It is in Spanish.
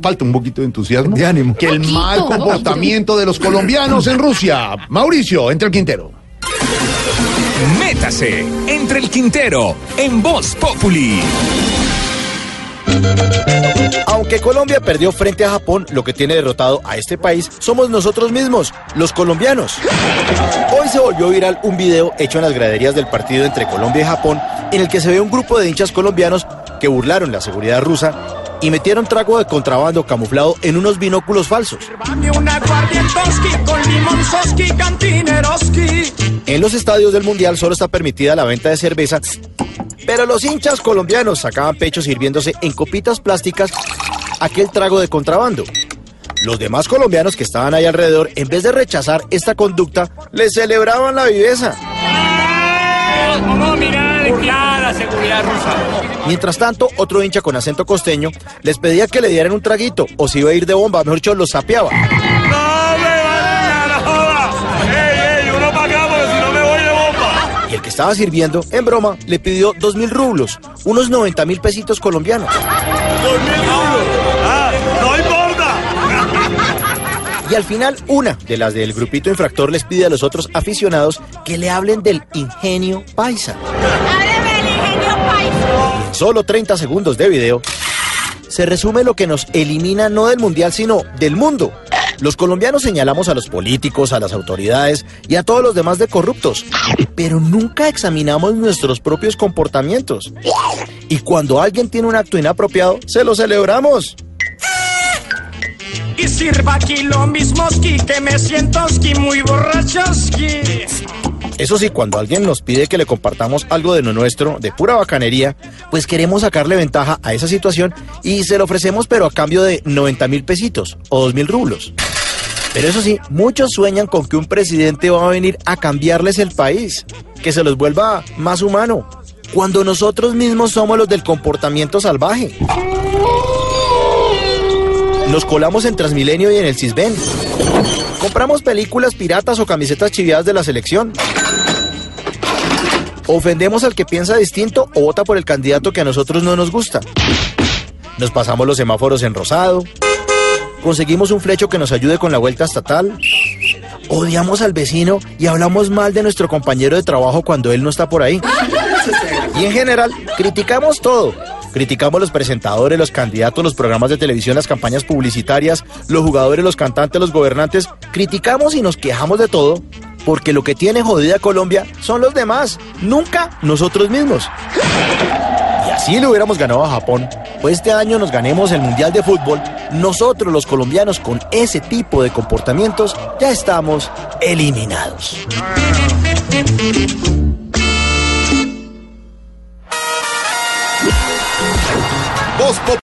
falta un poquito de entusiasmo. De ánimo. Que el Poquito. mal comportamiento de los colombianos en Rusia. Mauricio, entre el Quintero. Métase entre el Quintero en Voz Populi. Aunque Colombia perdió frente a Japón, lo que tiene derrotado a este país somos nosotros mismos, los colombianos. Hoy se volvió viral un video hecho en las graderías del partido entre Colombia y Japón, en el que se ve un grupo de hinchas colombianos que burlaron la seguridad rusa y metieron trago de contrabando camuflado en unos binóculos falsos. En los estadios del Mundial solo está permitida la venta de cerveza, pero los hinchas colombianos sacaban pecho sirviéndose en copitas plásticas aquel trago de contrabando. Los demás colombianos que estaban ahí alrededor, en vez de rechazar esta conducta, les celebraban la viveza. ¿Cómo mirar rusa? Mientras tanto, otro hincha con acento costeño les pedía que le dieran un traguito o si iba a ir de bomba, mejor dicho, los sapeaba. ¡No me van a joda! ¡Ey, ey! Uno para acá porque si no me voy de bomba. Y el que estaba sirviendo, en broma, le pidió dos mil rublos, unos 90 mil pesitos colombianos. ¡Dos mil euros! ¡Ah! ¡No importa! Y al final, una de las del grupito infractor les pide a los otros aficionados que le hablen del ingenio paisa. Háblame del ingenio En solo 30 segundos de video, se resume lo que nos elimina no del mundial, sino del mundo. Los colombianos señalamos a los políticos, a las autoridades y a todos los demás de corruptos, pero nunca examinamos nuestros propios comportamientos. Y cuando alguien tiene un acto inapropiado, se lo celebramos. Y sirva aquí lo mismoski, que me siento muy. Eso sí, cuando alguien nos pide que le compartamos algo de lo nuestro, de pura bacanería, pues queremos sacarle ventaja a esa situación y se lo ofrecemos pero a cambio de 90 mil pesitos o 2 mil rublos. Pero eso sí, muchos sueñan con que un presidente va a venir a cambiarles el país, que se los vuelva más humano, cuando nosotros mismos somos los del comportamiento salvaje. Nos colamos en Transmilenio y en el Cisben. Compramos películas piratas o camisetas chiviadas de la selección. Ofendemos al que piensa distinto o vota por el candidato que a nosotros no nos gusta. Nos pasamos los semáforos en rosado. Conseguimos un flecho que nos ayude con la vuelta estatal. Odiamos al vecino y hablamos mal de nuestro compañero de trabajo cuando él no está por ahí. Y en general, criticamos todo. Criticamos los presentadores, los candidatos, los programas de televisión, las campañas publicitarias, los jugadores, los cantantes, los gobernantes. Criticamos y nos quejamos de todo porque lo que tiene jodida Colombia son los demás, nunca nosotros mismos. Y así le hubiéramos ganado a Japón, pues este año nos ganemos el Mundial de Fútbol, nosotros los colombianos con ese tipo de comportamientos ya estamos eliminados. Voz Populi.